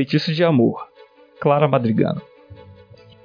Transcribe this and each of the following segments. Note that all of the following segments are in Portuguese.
Feitiço de Amor, Clara Madrigano.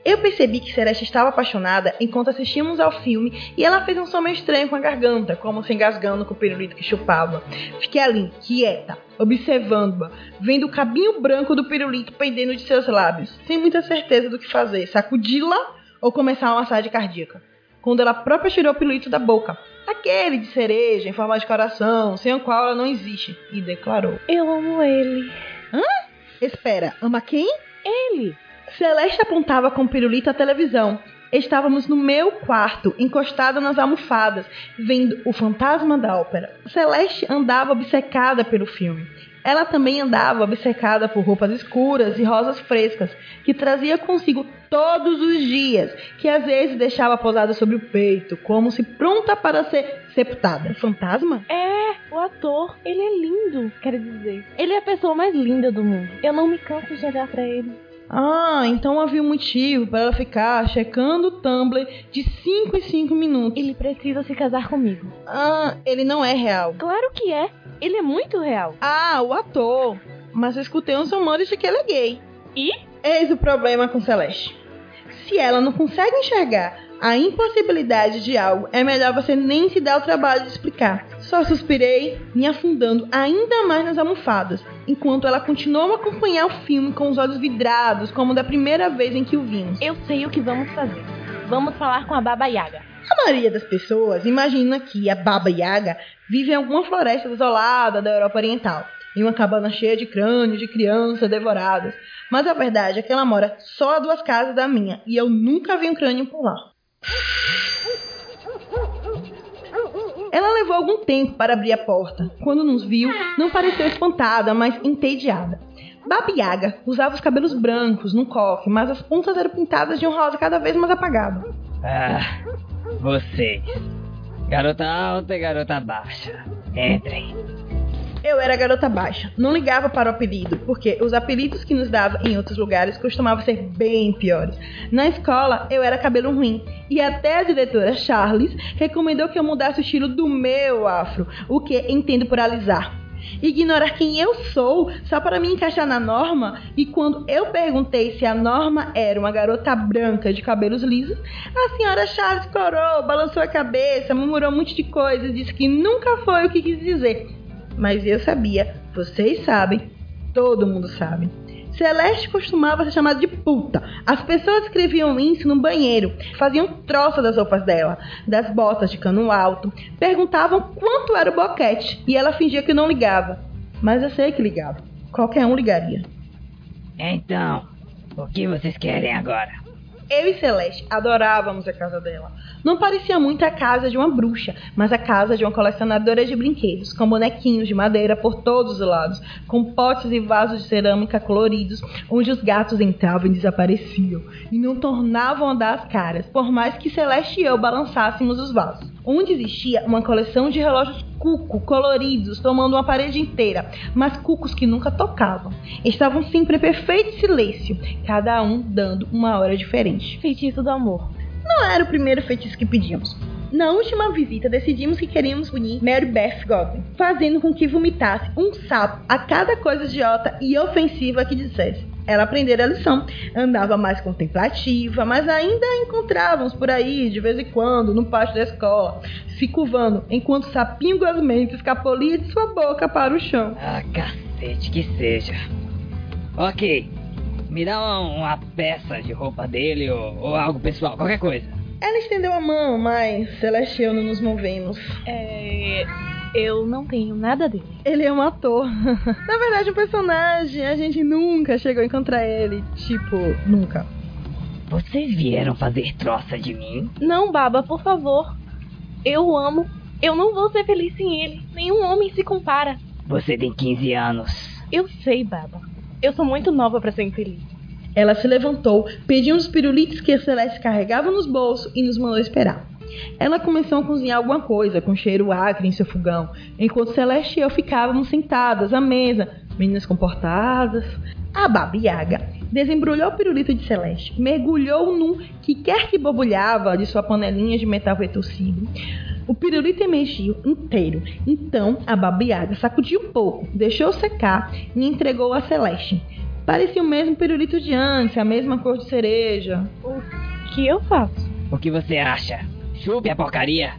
Eu percebi que Celeste estava apaixonada enquanto assistíamos ao filme e ela fez um som meio estranho com a garganta, como se engasgando com o pirulito que chupava. Fiquei ali, quieta, observando-a, vendo o cabinho branco do pirulito pendendo de seus lábios, sem muita certeza do que fazer, sacudi-la ou começar uma massagem cardíaca. Quando ela própria tirou o pirulito da boca, aquele de cereja em forma de coração, sem o qual ela não existe, e declarou: Eu amo ele. Hã? Espera, ama quem? Ele. Celeste apontava com pirulito à televisão. Estávamos no meu quarto, encostada nas almofadas, vendo o fantasma da ópera. Celeste andava obcecada pelo filme. Ela também andava obcecada por roupas escuras e rosas frescas, que trazia consigo todos os dias, que às vezes deixava posada sobre o peito, como se pronta para ser sepultada. Fantasma? É, o ator. Ele é lindo, quero dizer. Ele é a pessoa mais linda do mundo. Eu não me canso de olhar para ele. Ah, então havia um motivo para ela ficar checando o Tumblr de 5 em 5 minutos. Ele precisa se casar comigo. Ah, ele não é real. Claro que é. Ele é muito real. Ah, o ator. Mas eu escutei uns rumores de que ele é gay. E? Eis o problema com Celeste. Se ela não consegue enxergar a impossibilidade de algo, é melhor você nem se dar o trabalho de explicar. Só suspirei, me afundando ainda mais nas almofadas, enquanto ela continuou a acompanhar o filme com os olhos vidrados, como da primeira vez em que o vimos. Eu sei o que vamos fazer. Vamos falar com a Baba Yaga. A maioria das pessoas imagina que a Baba Yaga vive em alguma floresta desolada da Europa Oriental, em uma cabana cheia de crânios de crianças devoradas. Mas a verdade é que ela mora só a duas casas da minha e eu nunca vi um crânio por lá. Ela levou algum tempo para abrir a porta. Quando nos viu, não pareceu espantada, mas entediada. Babiaga usava os cabelos brancos num coque, mas as pontas eram pintadas de um rosa cada vez mais apagado. Ah, vocês. Garota alta e garota baixa. Entrem. Eu era garota baixa, não ligava para o apelido, porque os apelidos que nos dava em outros lugares costumavam ser bem piores. Na escola, eu era cabelo ruim, e até a diretora Charles recomendou que eu mudasse o estilo do meu afro, o que entendo por alisar. Ignorar quem eu sou só para me encaixar na norma, e quando eu perguntei se a norma era uma garota branca de cabelos lisos, a senhora Charles corou, balançou a cabeça, murmurou um monte de coisas, disse que nunca foi o que quis dizer mas eu sabia, vocês sabem, todo mundo sabe. Celeste costumava ser chamada de puta. As pessoas escreviam isso no banheiro, faziam troça das roupas dela, das botas de cano alto, perguntavam quanto era o boquete e ela fingia que não ligava. Mas eu sei que ligava. Qualquer um ligaria. Então, o que vocês querem agora? Eu e Celeste adorávamos a casa dela. Não parecia muito a casa de uma bruxa, mas a casa de uma colecionadora de brinquedos, com bonequinhos de madeira por todos os lados, com potes e vasos de cerâmica coloridos, onde os gatos entravam e desapareciam, e não tornavam a dar as caras, por mais que Celeste e eu balançássemos os vasos. Onde existia uma coleção de relógios cuco coloridos, tomando uma parede inteira, mas cucos que nunca tocavam. Estavam sempre em perfeito silêncio, cada um dando uma hora diferente. Feitiço do amor. Não era o primeiro feitiço que pedíamos. Na última visita, decidimos que queríamos punir Mary Beth Godwin, fazendo com que vomitasse um sapo a cada coisa idiota e ofensiva que dissesse. Ela aprendera a lição, andava mais contemplativa, mas ainda encontrávamos por aí, de vez em quando, no pátio da escola, se curvando, enquanto o sapinho gosmento escapulia de sua boca para o chão. Ah, cacete que seja. Ok, me dá uma, uma peça de roupa dele ou, ou algo pessoal, qualquer coisa. Ela estendeu a mão, mas Celeste e eu não nos movemos. É. Eu não tenho nada dele. Ele é um ator. Na verdade, um personagem. A gente nunca chegou a encontrar ele. Tipo, nunca. Vocês vieram fazer troça de mim? Não, Baba, por favor. Eu o amo. Eu não vou ser feliz sem ele. Nenhum homem se compara. Você tem 15 anos. Eu sei, Baba. Eu sou muito nova para ser infeliz. Ela se levantou, pediu uns pirulitos que a Celeste carregava nos bolsos e nos mandou esperar. Ela começou a cozinhar alguma coisa com cheiro acre em seu fogão, enquanto Celeste e eu ficávamos sentadas à mesa, meninas comportadas. A Baba Yaga desembrulhou o pirulito de Celeste, mergulhou num que quer que borbulhava de sua panelinha de metal retorcido. O pirulito emergiu inteiro. Então a Baba Yaga sacudiu um pouco, deixou secar e entregou a Celeste. Parecia o mesmo pirulito de antes, a mesma cor de cereja. O que eu faço? O que você acha? Chupe a porcaria.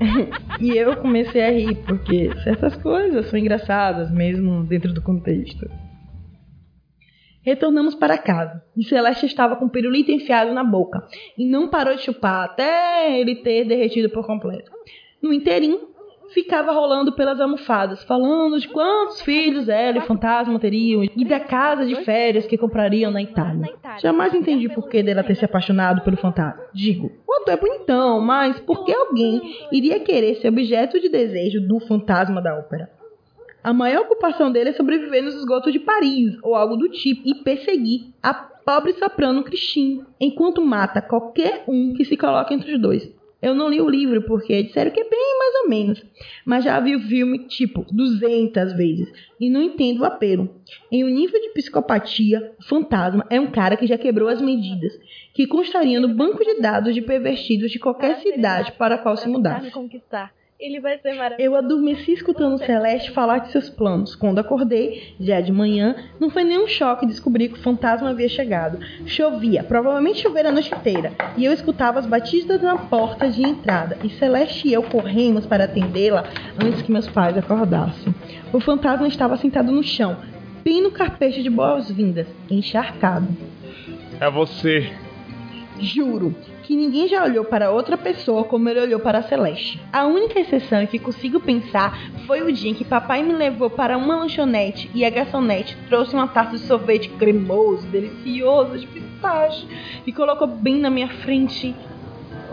E eu comecei a rir, porque certas coisas são engraçadas, mesmo dentro do contexto. Retornamos para casa, e Celeste estava com o pirulito enfiado na boca, e não parou de chupar até ele ter derretido por completo. No inteirinho, ficava rolando pelas almofadas, falando de quantos filhos ela e o fantasma teriam e da casa de férias que comprariam na Itália. Jamais entendi por que dela ter se apaixonado pelo fantasma. Digo, o ator é bonitão, mas por que alguém iria querer ser objeto de desejo do fantasma da ópera? A maior ocupação dele é sobreviver nos esgotos de Paris, ou algo do tipo, e perseguir a pobre soprano Christine, enquanto mata qualquer um que se coloque entre os dois. Eu não li o livro porque disseram que é bem ou menos, mas já vi o filme tipo 200 vezes e não entendo o apelo. Em um nível de psicopatia, o fantasma é um cara que já quebrou as medidas, que constaria no banco de dados de pervertidos de qualquer cidade para a qual se mudasse. Ele vai ser maravilhoso. Eu adormeci escutando Celeste falar de seus planos. Quando acordei, já de manhã, não foi nenhum choque descobrir que o fantasma havia chegado. Chovia, provavelmente chovera a noite inteira, e eu escutava as batidas na porta de entrada. E Celeste e eu corremos para atendê-la antes que meus pais acordassem. O fantasma estava sentado no chão, bem no carpete de boas-vindas, encharcado. É você. Juro que ninguém já olhou para outra pessoa como ele olhou para a Celeste. A única exceção que consigo pensar foi o dia em que papai me levou para uma lanchonete e a garçonete trouxe uma taça de sorvete cremoso, delicioso, de pistache e colocou bem na minha frente.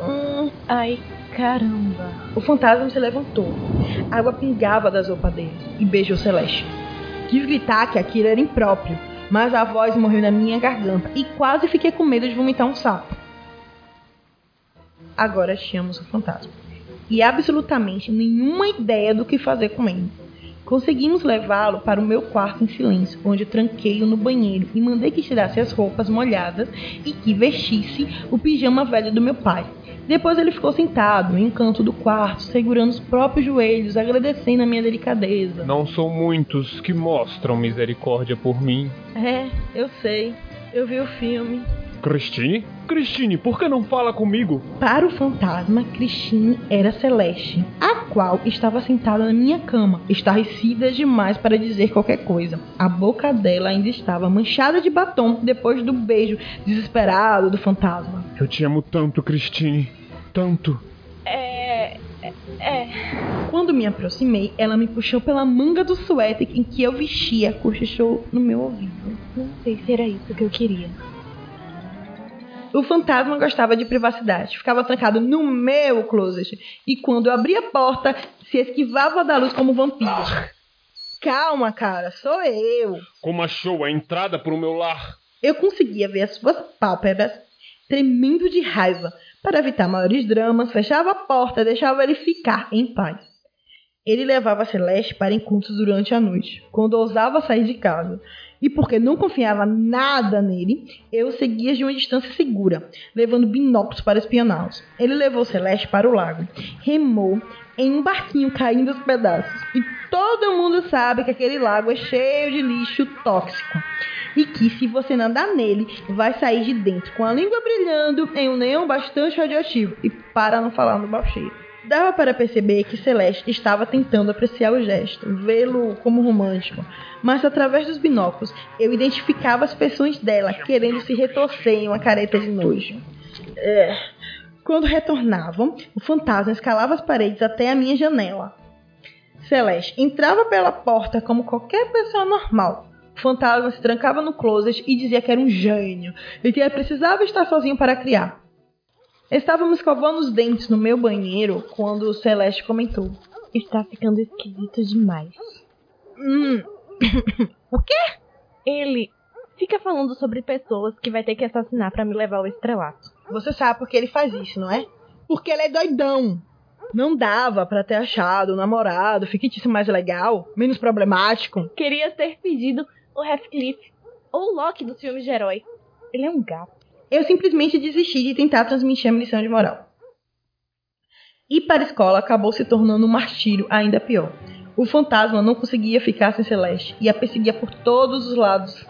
Hum, Ai, caramba. o fantasma se levantou. A água pingava das roupas dele e beijou Celeste. Quis gritar que aquilo era impróprio, mas a voz morreu na minha garganta e quase fiquei com medo de vomitar um sapo. Agora tínhamos o fantasma. E absolutamente nenhuma ideia do que fazer com ele. Conseguimos levá-lo para o meu quarto em silêncio, onde tranquei-o no banheiro e mandei que tirasse as roupas molhadas e que vestisse o pijama velho do meu pai. Depois ele ficou sentado em um canto do quarto, segurando os próprios joelhos, agradecendo a minha delicadeza. Não são muitos que mostram misericórdia por mim. É, eu sei. Eu vi o filme. Christine? Christine, por que não fala comigo? Para o fantasma, Christine era Celeste, a qual estava sentada na minha cama, estarrecida demais para dizer qualquer coisa. A boca dela ainda estava manchada de batom depois do beijo desesperado do fantasma. Eu te amo tanto, Christine. Tanto. É. É. Quando me aproximei, ela me puxou pela manga do suéter em que eu vestia, cochichou no meu ouvido. Não sei se era isso que eu queria. O fantasma gostava de privacidade, ficava trancado no meu closet e quando eu abria a porta, se esquivava da luz como um vampiro. Calma, cara, sou eu. Como achou a entrada pro meu lar? Eu conseguia ver as suas pálpebras tremendo de raiva. Para evitar maiores dramas, fechava a porta e deixava ele ficar em paz. Ele levava Celeste para encontros durante a noite, quando ousava sair de casa. E porque não confiava nada nele, eu seguia de uma distância segura, levando binóculos para espioná-los. Ele levou Celeste para o lago, remou em um barquinho caindo aos pedaços. E todo mundo sabe que aquele lago é cheio de lixo tóxico. E que se você nadar nele, vai sair de dentro com a língua brilhando em um neon bastante radioativo. E para não falar no balcheiro. Dava para perceber que Celeste estava tentando apreciar o gesto, vê-lo como romântico, mas através dos binóculos eu identificava as expressões dela querendo se retorcer em uma careta de nojo. É. Quando retornavam, o fantasma escalava as paredes até a minha janela. Celeste entrava pela porta como qualquer pessoa normal. O fantasma se trancava no closet e dizia que era um gênio e que precisava estar sozinho para criar. Estávamos escovando os dentes no meu banheiro quando Celeste comentou. Está ficando esquisito demais. Hum. o quê? Ele fica falando sobre pessoas que vai ter que assassinar pra me levar ao estrelato. Você sabe por que ele faz isso, não é? Porque ele é doidão. Não dava pra ter achado um namorado fictício mais legal, menos problemático. Queria ter pedido o Heathcliff ou o Loki dos filmes de herói. Ele é um gato. Eu simplesmente desisti de tentar transmitir a minha lição de moral. Ir para a escola acabou se tornando um martírio ainda pior. O fantasma não conseguia ficar sem Celeste e a perseguia por todos os lados,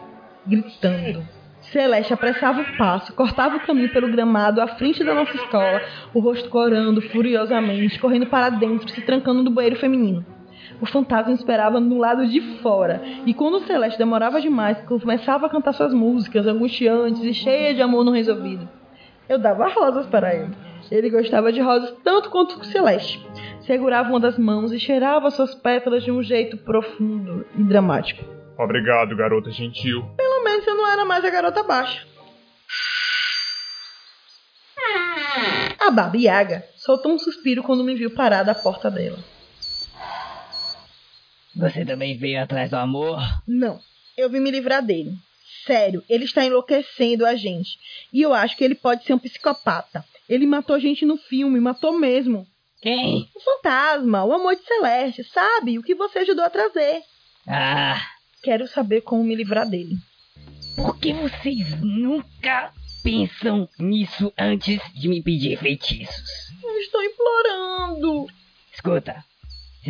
gritando. Celeste apressava o passo, cortava o caminho pelo gramado à frente da nossa escola, o rosto corando furiosamente, correndo para dentro, se trancando no banheiro feminino. O fantasma esperava no lado de fora, e quando o Celeste demorava demais, começava a cantar suas músicas angustiantes e cheias de amor não resolvido. Eu dava rosas para ele. Ele gostava de rosas tanto quanto o Celeste. Segurava uma das mãos e cheirava suas pétalas de um jeito profundo e dramático. Obrigado, garota gentil. Pelo menos eu não era mais a garota baixa. A Baba Yaga soltou um suspiro quando me viu parada à porta dela. Você também veio atrás do amor? Não, eu vim me livrar dele. Sério, ele está enlouquecendo a gente. E eu acho que ele pode ser um psicopata. Ele matou gente no filme, matou mesmo. Quem? O fantasma, o amor de Celeste, sabe? O que você ajudou a trazer. Ah, Quero saber como me livrar dele. por que vocês nunca pensam nisso antes de me pedir feitiços? Eu estou implorando. Escuta,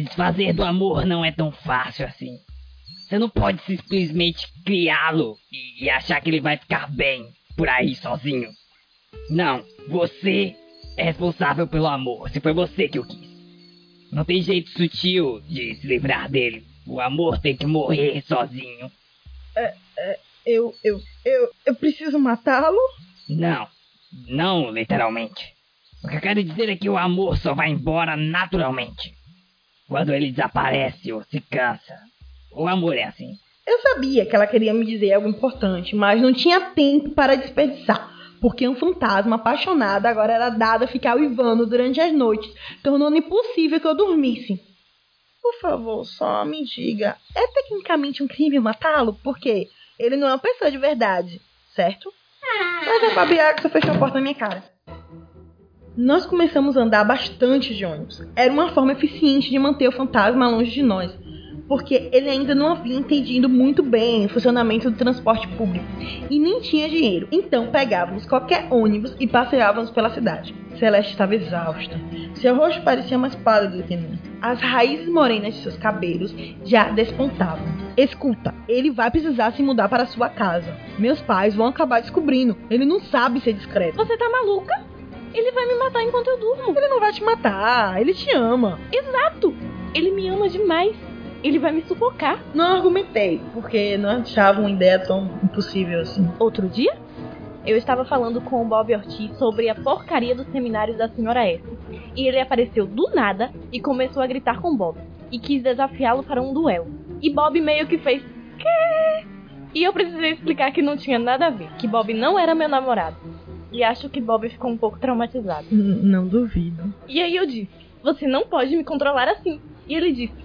desfazer do amor não é tão fácil assim. Você não pode simplesmente criá-lo e, e achar que ele vai ficar bem por aí sozinho. Não, você é responsável pelo amor. Se foi você que o quis. Não tem jeito sutil de se livrar dele. O amor tem que morrer sozinho. Eu, eu, eu, eu preciso matá-lo? Não, não literalmente. O que eu quero dizer é que o amor só vai embora naturalmente. Quando ele desaparece ou se cansa. O amor é assim. Eu sabia que ela queria me dizer algo importante, mas não tinha tempo para desperdiçar. Porque um fantasma apaixonado agora era dado a ficar uivando durante as noites, tornando impossível que eu dormisse. Por favor, só me diga, é tecnicamente um crime matá-lo? Porque ele não é uma pessoa de verdade, certo? Mas a Babiaga só fechou a porta na minha cara. Nós começamos a andar bastante de ônibus. Era uma forma eficiente de manter o fantasma longe de nós, porque ele ainda não havia entendido muito bem o funcionamento do transporte público e nem tinha dinheiro. Então pegávamos qualquer ônibus e passeávamos pela cidade. Celeste estava exausta. Seu rosto parecia mais pálido do que nunca. As raízes morenas de seus cabelos já despontavam. Escuta, ele vai precisar se mudar para sua casa. Meus pais vão acabar descobrindo. Ele não sabe ser discreto. Você tá maluca? Ele vai me matar enquanto eu durmo. Ele não vai te matar, ele te ama. Exato! Ele me ama demais. Ele vai me sufocar. Não argumentei, porque não achava uma ideia tão impossível assim. Outro dia, eu estava falando com o Bob Ortiz sobre a porcaria do seminário da senhora S. E ele apareceu do nada e começou a gritar com Bob. E quis desafiá-lo para um duelo. E Bob meio que fez. Quê? E eu precisei explicar que não tinha nada a ver, que Bob não era meu namorado. E acho que Bob ficou um pouco traumatizado. N- não duvido. E aí eu disse: Você não pode me controlar assim. E ele disse: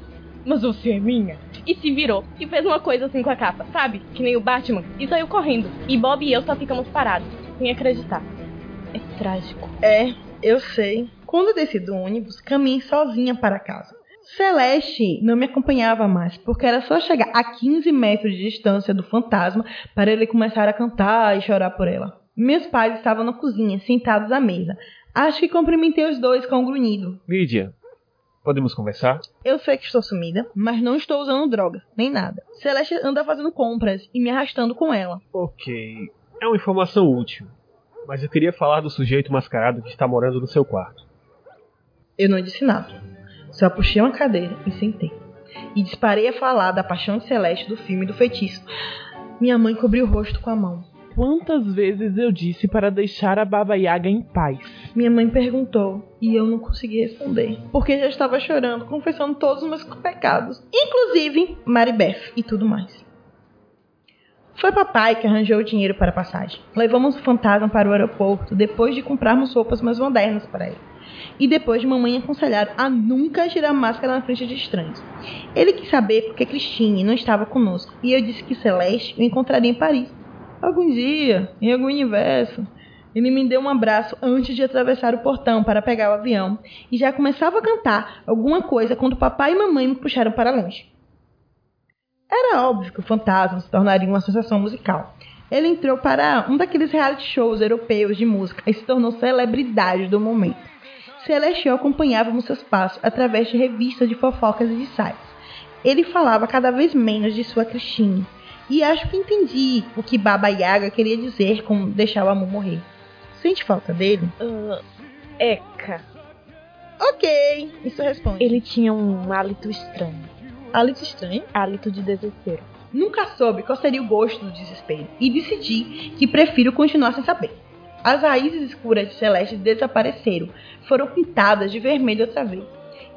Mas você é minha. E se virou e fez uma coisa assim com a capa, sabe? Que nem o Batman. E saiu correndo. E Bob e eu só ficamos parados, sem acreditar. É trágico. É, eu sei. Quando eu desci do ônibus, caminhei sozinha para casa. Celeste não me acompanhava mais, porque era só chegar a 15 metros de distância do fantasma para ele começar a cantar e chorar por ela. Meus pais estavam na cozinha, sentados à mesa. Acho que cumprimentei os dois com um grunhido. Lídia, podemos conversar? Eu sei que estou sumida, mas não estou usando droga, nem nada. Celeste anda fazendo compras e me arrastando com ela. Ok. É uma informação útil. Mas eu queria falar do sujeito mascarado que está morando no seu quarto. Eu não disse nada. Só puxei uma cadeira e sentei. E disparei a falar da paixão de Celeste do filme do feitiço. Minha mãe cobriu o rosto com a mão. Quantas vezes eu disse para deixar a Baba Yaga em paz? Minha mãe perguntou e eu não consegui responder. Porque já estava chorando, confessando todos os meus pecados. Inclusive Maribeth e tudo mais. Foi papai que arranjou o dinheiro para a passagem. Levamos o fantasma para o aeroporto depois de comprarmos roupas mais modernas para ele. E depois de mamãe aconselhar a nunca tirar máscara na frente de estranhos. Ele quis saber porque Christine não estava conosco. E eu disse que Celeste o encontraria em Paris. Algum dia, em algum universo. Ele me deu um abraço antes de atravessar o portão para pegar o avião e já começava a cantar alguma coisa quando papai e mamãe me puxaram para longe. Era óbvio que o fantasma se tornaria uma sensação musical. Ele entrou para um daqueles reality shows europeus de música e se tornou celebridade do momento. Celeste e eu acompanhávamos seus passos através de revistas de fofocas e de sites. ele falava cada vez menos de sua Christine. E acho que entendi o que Baba Yaga queria dizer com deixar o amor morrer. Sente falta dele? Ah, Eca. Ok, isso responde. Ele tinha um hálito estranho. Hálito estranho? Hálito de desespero. Nunca soube qual seria o gosto do desespero e decidi que prefiro continuar sem saber. As raízes escuras de Celeste desapareceram, foram pintadas de vermelho outra vez.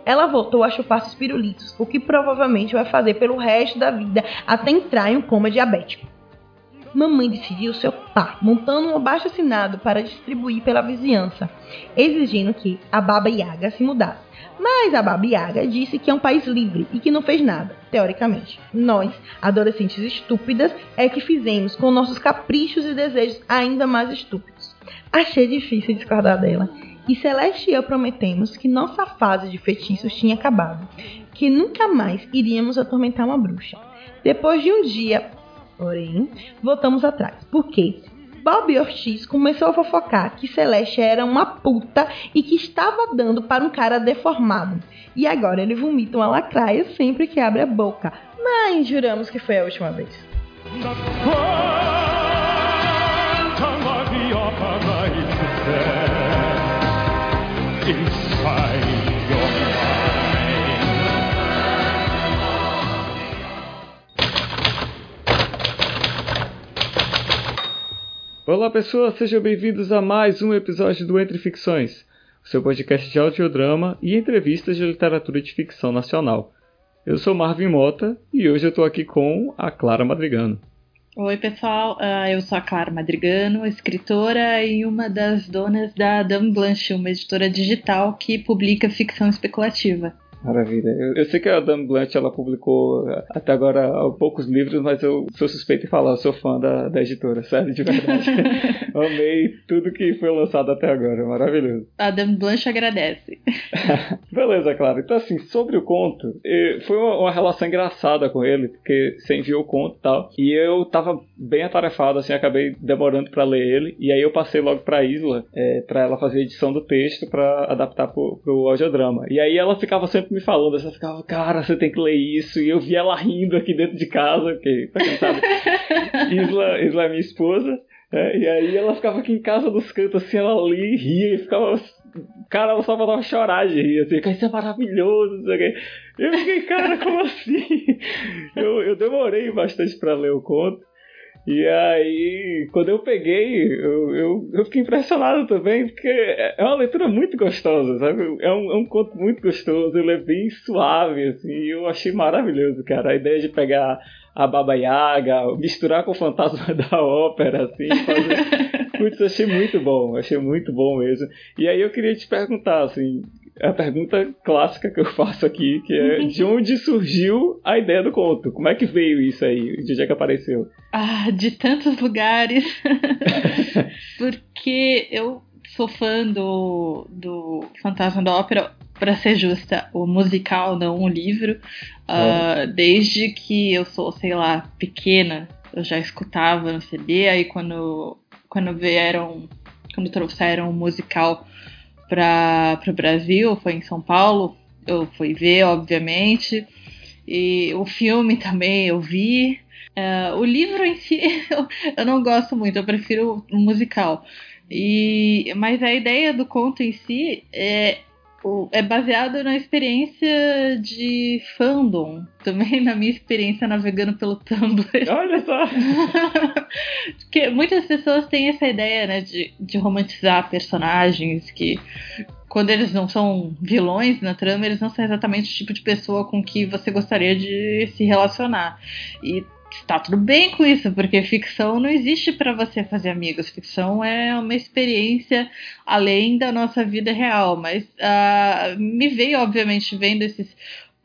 Ela voltou a chupar seus pirulitos, o que provavelmente vai fazer pelo resto da vida até entrar em um coma diabético. Mamãe decidiu seu par, montando um abaixo assinado para distribuir pela vizinhança, exigindo que a Baba Yaga se mudasse. Mas a Baba Yaga disse que é um país livre e que não fez nada, teoricamente. Nós, adolescentes estúpidas, é que fizemos com nossos caprichos e desejos ainda mais estúpidos. Achei difícil discordar dela. E Celeste e eu prometemos que nossa fase de feitiços tinha acabado, que nunca mais iríamos atormentar uma bruxa. Depois de um dia, porém, voltamos atrás. Por quê? Bob Ortiz começou a fofocar que Celeste era uma puta e que estava dando para um cara deformado. E agora ele vomita uma lacraia sempre que abre a boca. Mas juramos que foi a última vez. Olá pessoas, sejam bem-vindos a mais um episódio do Entre Ficções, seu podcast de audiodrama e entrevistas de literatura de ficção nacional. Eu sou Marvin Mota e hoje eu estou aqui com a Clara Madrigano. Oi, pessoal. Ah, eu sou a Clara Madrigano, escritora e uma das donas da Dame Blanche, uma editora digital que publica ficção especulativa. Maravilha. Eu, eu sei que a Dame Blanche ela publicou eh, até agora poucos livros, mas eu sou suspeito em falar, eu sou fã da, da editora, sério, de verdade. Amei tudo que foi lançado até agora, maravilhoso. A Dame Blanche agradece. Beleza, claro. Então, assim, sobre o conto, eh, foi uma, uma relação engraçada com ele, porque você enviou o conto e tal, e eu tava bem atarefado, assim, acabei demorando pra ler ele, e aí eu passei logo pra Isla, é, pra ela fazer a edição do texto pra adaptar pro, pro audiodrama. E aí ela ficava sempre me falando, ela ficava, cara, você tem que ler isso, e eu vi ela rindo aqui dentro de casa, porque, pra quem sabe, Isla, Isla é minha esposa, é, e aí ela ficava aqui em casa dos cantos, assim, ela lia e ria, e ficava cara, ela só falava chorar de rir, assim, isso é maravilhoso, não sei o quê. Eu fiquei, cara, como assim? Eu, eu demorei bastante pra ler o conto. E aí, quando eu peguei, eu, eu, eu fiquei impressionado também, porque é uma leitura muito gostosa, sabe? É um, é um conto muito gostoso, ele é bem suave, assim, e eu achei maravilhoso, cara. A ideia de pegar a Baba Yaga, misturar com o fantasma da ópera, assim, fazer... Putz, achei muito bom, achei muito bom mesmo. E aí eu queria te perguntar, assim, a pergunta clássica que eu faço aqui, que é de onde surgiu a ideia do conto? Como é que veio isso aí? De onde é que apareceu? Ah, de tantos lugares. Porque eu sou fã do, do Fantasma da Ópera, para ser justa, o musical, não o livro. Uh, desde que eu sou, sei lá, pequena, eu já escutava no CD, aí quando, quando vieram, quando trouxeram o musical para o Brasil, foi em São Paulo, eu fui ver, obviamente. E o filme também eu vi. Uh, o livro em si eu, eu, não gosto muito, eu prefiro o musical. E, mas a ideia do conto em si é, é baseado na experiência de fandom, também na minha experiência navegando pelo Tumblr. Olha só! Porque muitas pessoas têm essa ideia, né, de, de romantizar personagens que quando eles não são vilões na trama, eles não são exatamente o tipo de pessoa com que você gostaria de se relacionar. E está tudo bem com isso, porque ficção não existe para você fazer amigos. Ficção é uma experiência além da nossa vida real. Mas uh, me veio, obviamente, vendo esses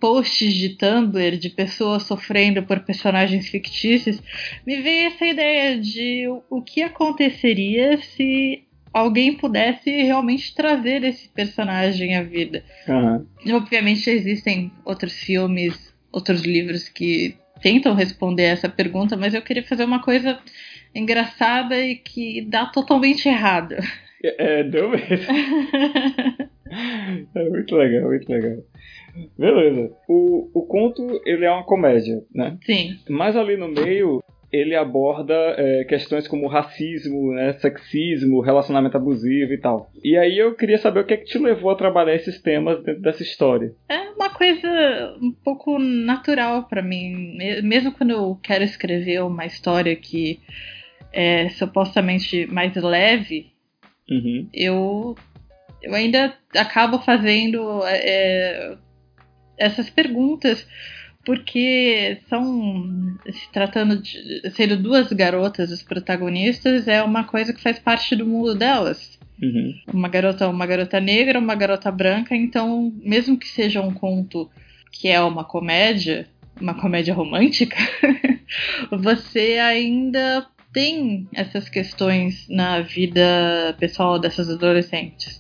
posts de Tumblr de pessoas sofrendo por personagens fictícios, me veio essa ideia de o que aconteceria se alguém pudesse realmente trazer esse personagem à vida. Uhum. Obviamente existem outros filmes, outros livros que tentam responder essa pergunta, mas eu queria fazer uma coisa engraçada e que dá totalmente errado. É, deu mesmo. É muito legal, muito legal. Beleza. O, o conto, ele é uma comédia, né? Sim. Mas ali no meio, ele aborda é, questões como racismo, né, sexismo, relacionamento abusivo e tal. E aí eu queria saber o que é que te levou a trabalhar esses temas dentro dessa história. É uma coisa um pouco natural para mim. Mesmo quando eu quero escrever uma história que é supostamente mais leve, uhum. eu, eu ainda acabo fazendo é, essas perguntas porque são se tratando de sendo duas garotas as protagonistas é uma coisa que faz parte do mundo delas uhum. uma garota uma garota negra uma garota branca então mesmo que seja um conto que é uma comédia uma comédia romântica você ainda tem essas questões na vida pessoal dessas adolescentes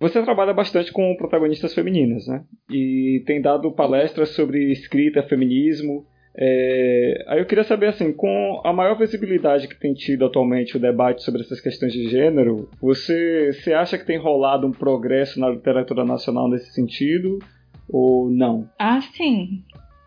você trabalha bastante com protagonistas femininas, né? E tem dado palestras sobre escrita, feminismo. É... Aí eu queria saber, assim, com a maior visibilidade que tem tido atualmente o debate sobre essas questões de gênero, você, você acha que tem rolado um progresso na literatura nacional nesse sentido ou não? Ah, sim.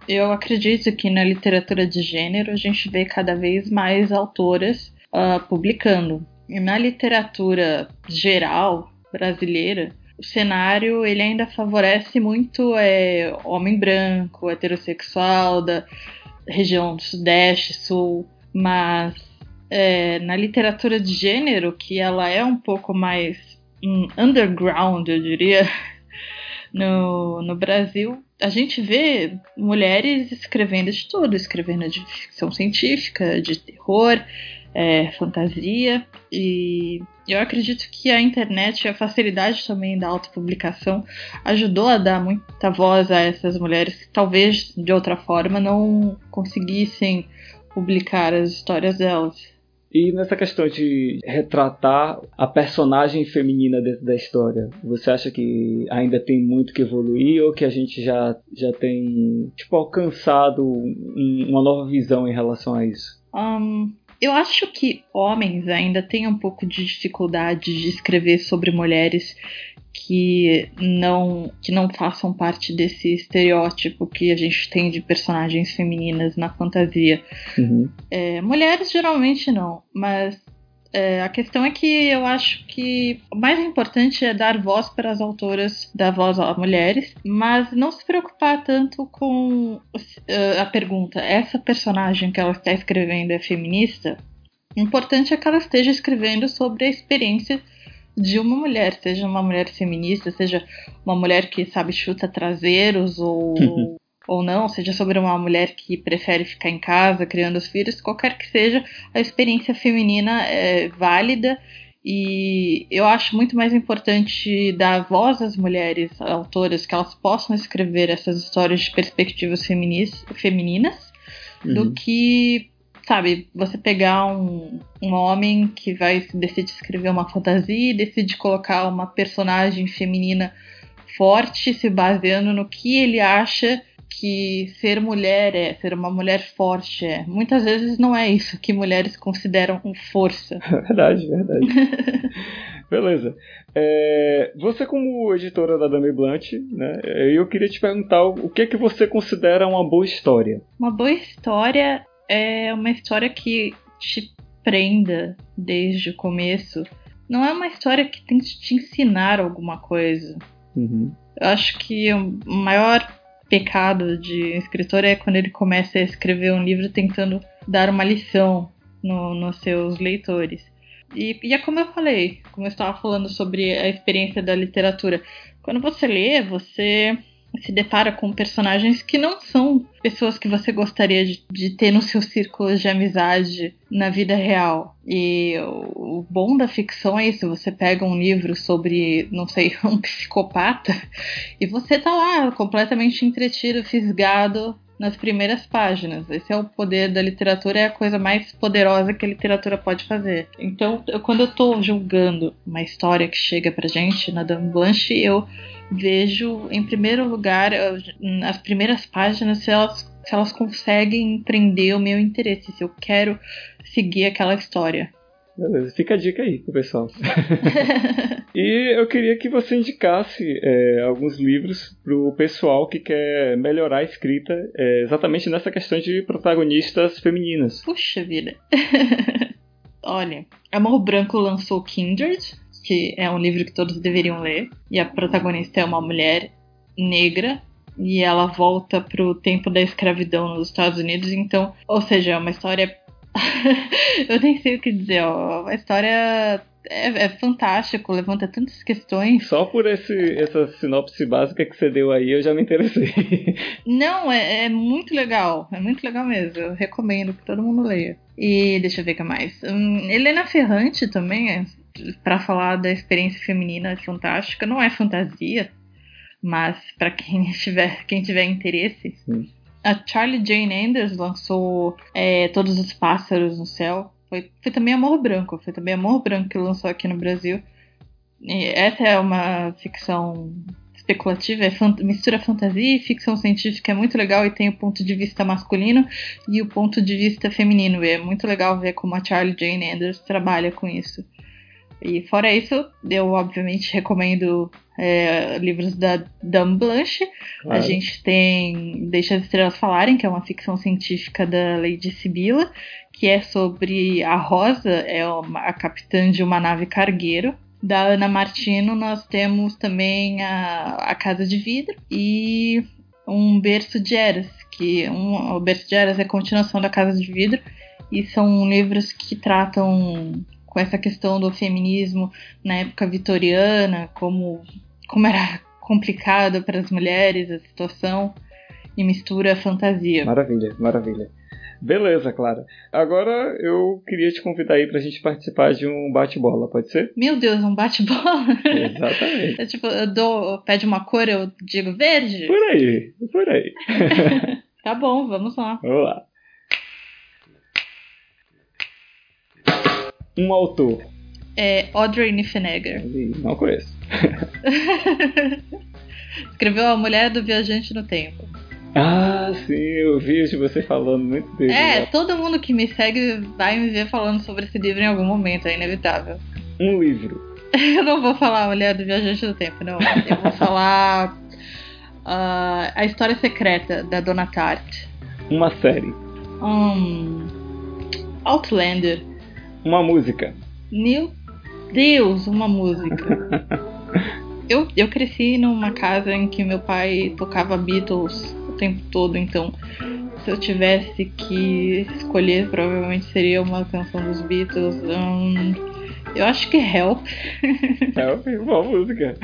Eu acredito que na literatura de gênero a gente vê cada vez mais autoras uh, publicando. E na literatura geral, brasileira, o cenário ele ainda favorece muito é, homem branco, heterossexual da região do Sudeste, Sul, mas é, na literatura de gênero, que ela é um pouco mais um, underground, eu diria, no, no Brasil, a gente vê mulheres escrevendo de tudo, escrevendo de ficção científica, de terror, é, fantasia, e eu acredito que a internet e a facilidade também da autopublicação ajudou a dar muita voz a essas mulheres que talvez de outra forma não conseguissem publicar as histórias delas. E nessa questão de retratar a personagem feminina dentro da história, você acha que ainda tem muito que evoluir ou que a gente já, já tem tipo, alcançado uma nova visão em relação a isso? Um, eu acho que homens ainda têm um pouco de dificuldade de escrever sobre mulheres que não que não façam parte desse estereótipo que a gente tem de personagens femininas na fantasia. Uhum. É, mulheres geralmente não, mas é, a questão é que eu acho que o mais importante é dar voz para as autoras, dar voz a mulheres, mas não se preocupar tanto com uh, a pergunta: essa personagem que ela está escrevendo é feminista? O importante é que ela esteja escrevendo sobre a experiência de uma mulher, seja uma mulher feminista, seja uma mulher que sabe chuta traseiros ou ou não, seja sobre uma mulher que prefere ficar em casa criando os filhos, qualquer que seja, a experiência feminina é válida e eu acho muito mais importante dar voz às mulheres autoras, que elas possam escrever essas histórias de perspectivas femininas, uhum. do que, sabe, você pegar um, um homem que vai decidir escrever uma fantasia e decide colocar uma personagem feminina forte, se baseando no que ele acha que ser mulher é, ser uma mulher forte é. Muitas vezes não é isso que mulheres consideram força. verdade, verdade. Beleza. É, você como editora da Dame Blunt, né, eu queria te perguntar o que é que você considera uma boa história? Uma boa história é uma história que te prenda desde o começo. Não é uma história que tem que te ensinar alguma coisa. Uhum. Eu acho que o maior pecado de escritor é quando ele começa a escrever um livro tentando dar uma lição no, nos seus leitores. E, e é como eu falei, como eu estava falando sobre a experiência da literatura. Quando você lê, você se depara com personagens que não são pessoas que você gostaria de, de ter no seu círculo de amizade na vida real. E o, o, bom da ficção é isso: você pega um livro sobre, não sei, um psicopata e você tá lá completamente entretido, fisgado nas primeiras páginas. Esse é o poder da literatura, é a coisa mais poderosa que a literatura pode fazer. Então, eu, quando eu tô julgando uma história que chega pra gente na Dame Blanche, eu vejo, em primeiro lugar, as primeiras páginas, se elas, se elas conseguem prender o meu interesse, se eu quero seguir aquela história. Beleza, fica a dica aí pro pessoal. e eu queria que você indicasse é, alguns livros pro pessoal que quer melhorar a escrita é, exatamente nessa questão de protagonistas femininas. Puxa vida. Olha, Amor Branco lançou Kindred, que é um livro que todos deveriam ler, e a protagonista é uma mulher negra e ela volta pro tempo da escravidão nos Estados Unidos, então, ou seja, é uma história eu nem sei o que dizer, ó. A história é, é fantástico, levanta tantas questões. Só por esse, essa sinopse básica que você deu aí, eu já me interessei. Não, é, é muito legal. É muito legal mesmo. Eu recomendo que todo mundo leia. E deixa eu ver o que mais. Hum, Helena Ferrante também, é, para falar da experiência feminina, fantástica. Não é fantasia, mas para quem tiver, quem tiver interesse. Sim. A Charlie Jane Anders lançou é, Todos os Pássaros no Céu. Foi, foi também Amor Branco. Foi também Amor Branco que lançou aqui no Brasil. E essa é uma ficção especulativa, é fant mistura fantasia e ficção científica, é muito legal e tem o ponto de vista masculino e o ponto de vista feminino. E é muito legal ver como a Charlie Jane Anders trabalha com isso. E fora isso, eu obviamente recomendo é, livros da Dame Blanche. Claro. A gente tem Deixa as Estrelas Falarem, que é uma ficção científica da Lady Sibila, que é sobre a Rosa, é uma, a capitã de uma nave cargueiro. Da Ana Martino, nós temos também a, a Casa de Vidro e um Berço de Eras, que um, o Berço de Eras é a continuação da Casa de Vidro, e são livros que tratam com essa questão do feminismo na época vitoriana, como, como era complicado para as mulheres a situação, e mistura fantasia. Maravilha, maravilha. Beleza, Clara. Agora eu queria te convidar aí pra gente participar de um bate-bola, pode ser? Meu Deus, um bate-bola? Exatamente. É tipo, eu dou, pede uma cor, eu digo verde? Por aí, por aí. Tá bom, vamos lá. Vamos lá. Um autor. É Audrey Niffenegger. Não conheço. Escreveu A Mulher do Viajante no Tempo. Ah, sim, eu vi de você falando muito dele. É, né? todo mundo que me segue vai me ver falando sobre esse livro em algum momento, é inevitável. Um livro. Eu não vou falar A Mulher do Viajante no Tempo, não. Eu vou falar ah, A História Secreta, da Dona Tart. Uma série. Hum, Outlander. Uma música. Meu Deus, uma música. Eu, eu cresci numa casa em que meu pai tocava Beatles o tempo todo, então se eu tivesse que escolher, provavelmente seria uma canção dos Beatles. Hum, eu acho que Help. É uma música.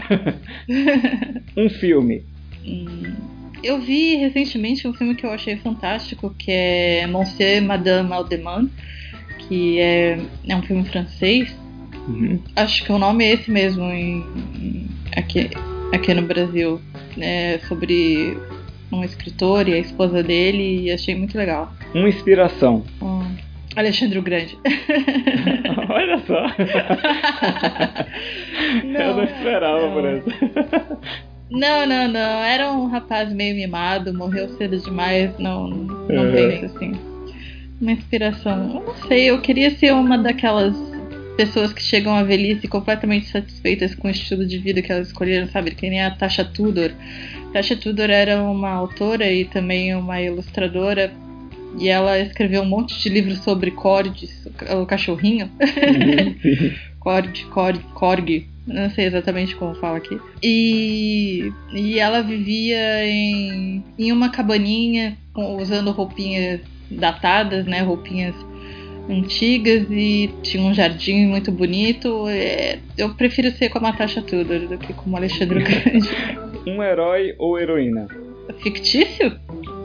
um filme. Hum, eu vi recentemente um filme que eu achei fantástico, que é Monsieur Madame Aldeman, que é, é um filme francês. Uhum. Acho que o nome é esse mesmo em, em- aqui, aqui no Brasil. É sobre um escritor e a esposa dele e achei muito legal. Uma inspiração. Hum, Alexandre o Grande. Olha só. eu não Não, esperava não. por essa. Não, não, não. Era um rapaz meio mimado, morreu cedo demais. Não, não Uhum. penso assim. Uma inspiração. Eu não sei, eu queria ser uma daquelas pessoas que chegam à velhice completamente satisfeitas com o estilo de vida que elas escolheram, sabe? Que nem a Tasha Tudor. Tasha Tudor era uma autora e também uma ilustradora. E ela escreveu um monte de livros sobre cordes, o cachorrinho. Cord, Cord, Korg, não sei exatamente como fala aqui. E, e ela vivia em, em uma cabaninha usando roupinhas datadas, né, roupinhas antigas e tinha um jardim muito bonito. É, eu prefiro ser como a Tasha Tudor do que Alexandre o Grande. Um herói ou heroína. Fictício?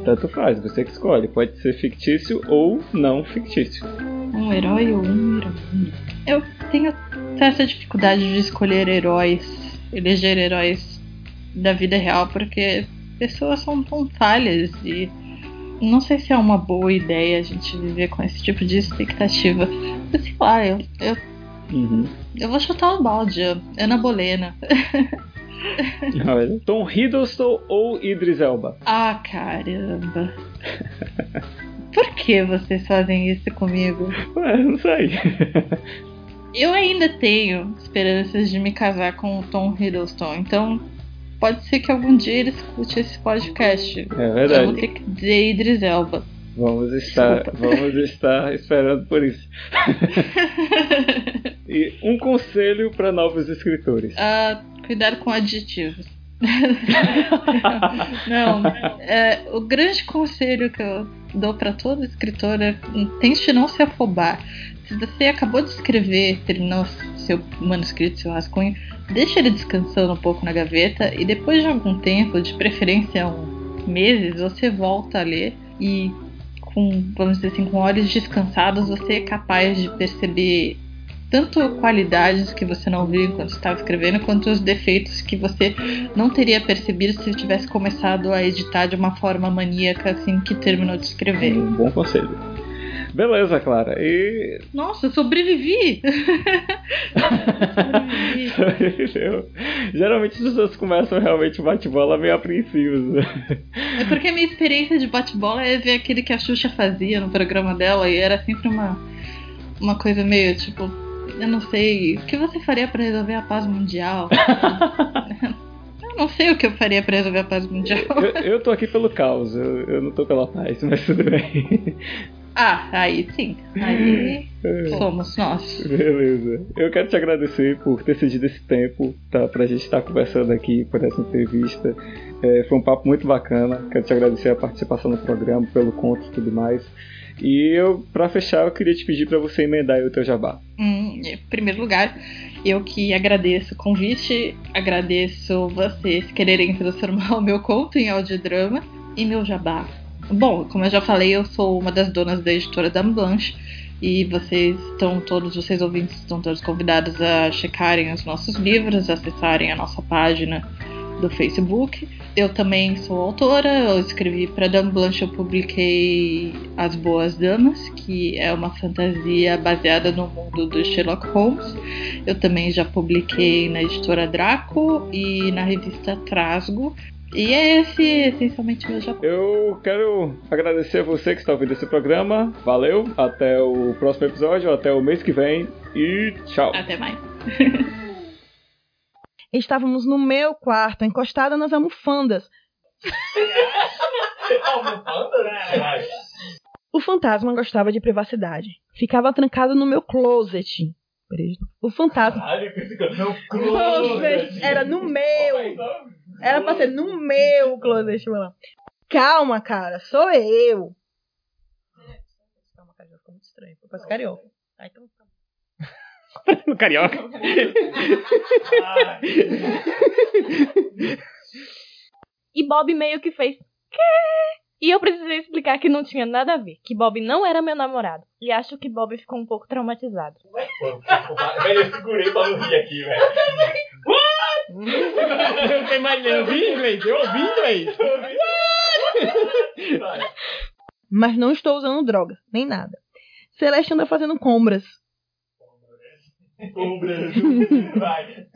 Tanto faz, você que escolhe. Pode ser fictício ou não fictício. Um herói ou um heroína? Eu tenho certa dificuldade de escolher heróis, eleger heróis da vida real, porque pessoas são tão falhas e não sei se é uma boa ideia a gente viver com esse tipo de expectativa. Mas, sei lá, eu, eu, Uhum. eu vou chutar o balde, Ana Bolena. Olha. Tom Hiddleston ou Idris Elba? Ah, caramba. Por que vocês fazem isso comigo? Ué, não sei. eu ainda tenho esperanças de me casar com o Tom Hiddleston, então pode ser que algum dia ele escute esse podcast. É Eu vou verdade. ter que dizer Idris Elba. Vamos estar, vamos estar esperando por isso. E um conselho para novos escritores. Cuidado com adjetivos. Não, é, o grande conselho que eu dou para toda escritora é tente não se afobar. Se você acabou de escrever, terminou seu manuscrito, seu rascunho, deixa ele descansando um pouco na gaveta e depois de algum tempo, de preferência um meses, você volta a ler e com, vamos dizer assim, com olhos descansados, você é capaz de perceber tanto qualidades que você não viu enquanto estava escrevendo, quanto os defeitos que você não teria percebido se tivesse começado a editar de uma forma maníaca assim que terminou de escrever. Um bom conselho. Beleza, Clara. E. Nossa, sobrevivi! sobrevivi. Geralmente as pessoas começam realmente bate-bola meio apreensivos. É porque a minha experiência de bate-bola é ver aquele que a Xuxa fazia no programa dela e era sempre uma, uma coisa meio tipo, eu não sei, o que você faria pra resolver a paz mundial? eu não sei o que eu faria pra resolver a paz mundial. Eu, eu tô aqui pelo caos, eu, eu não tô pela paz, mas tudo bem. Ah, aí sim. Aí somos nós. Beleza. Eu quero te agradecer por ter cedido esse tempo tá, pra gente estar conversando aqui por essa entrevista. É, foi um papo muito bacana. Quero te agradecer a participação no programa, pelo conto e tudo mais. E eu, pra fechar, eu queria te pedir pra você emendar aí o teu jabá. Hum, em primeiro lugar, eu que agradeço o convite, agradeço vocês quererem transformar o meu conto em audiodrama e meu jabá. Bom, como eu já falei, eu sou uma das donas da editora Dame Blanche e vocês estão todos, vocês ouvintes estão todos convidados a checarem os nossos livros, acessarem a nossa página do Facebook. Eu também sou autora, eu escrevi para Dame Blanche, eu publiquei As Boas Damas, que é uma fantasia baseada no mundo do Sherlock Holmes. Eu também já publiquei na editora Draco e na revista Trasgo. E é esse essencialmente meu Japão. Eu quero agradecer a você que está ouvindo esse programa. Valeu, até o próximo episódio, até o mês que vem e tchau. Até mais. Estávamos no meu quarto, encostada nas almofandas. O fantasma gostava de privacidade. Ficava trancado no meu closet. O fantasma. Closet. Era no meu. Era pra ser no meu closet, mano. Calma, cara. Sou eu. Calma, cara. Já ficou muito estranho. Foi pra carioca. Ah, então tá. No carioca. E Bob meio que fez. Quê? E eu precisei explicar que não tinha nada a ver, que Bob não era meu namorado. E acho que Bob ficou um pouco traumatizado. Velho, eu segurei pra não rir aqui, velho. Eu tô imaginando, eu ouvi inglês, eu ouvi inglês. Mas não estou usando drogas, nem nada. Celeste anda fazendo compras. Com o Brasil. Vai.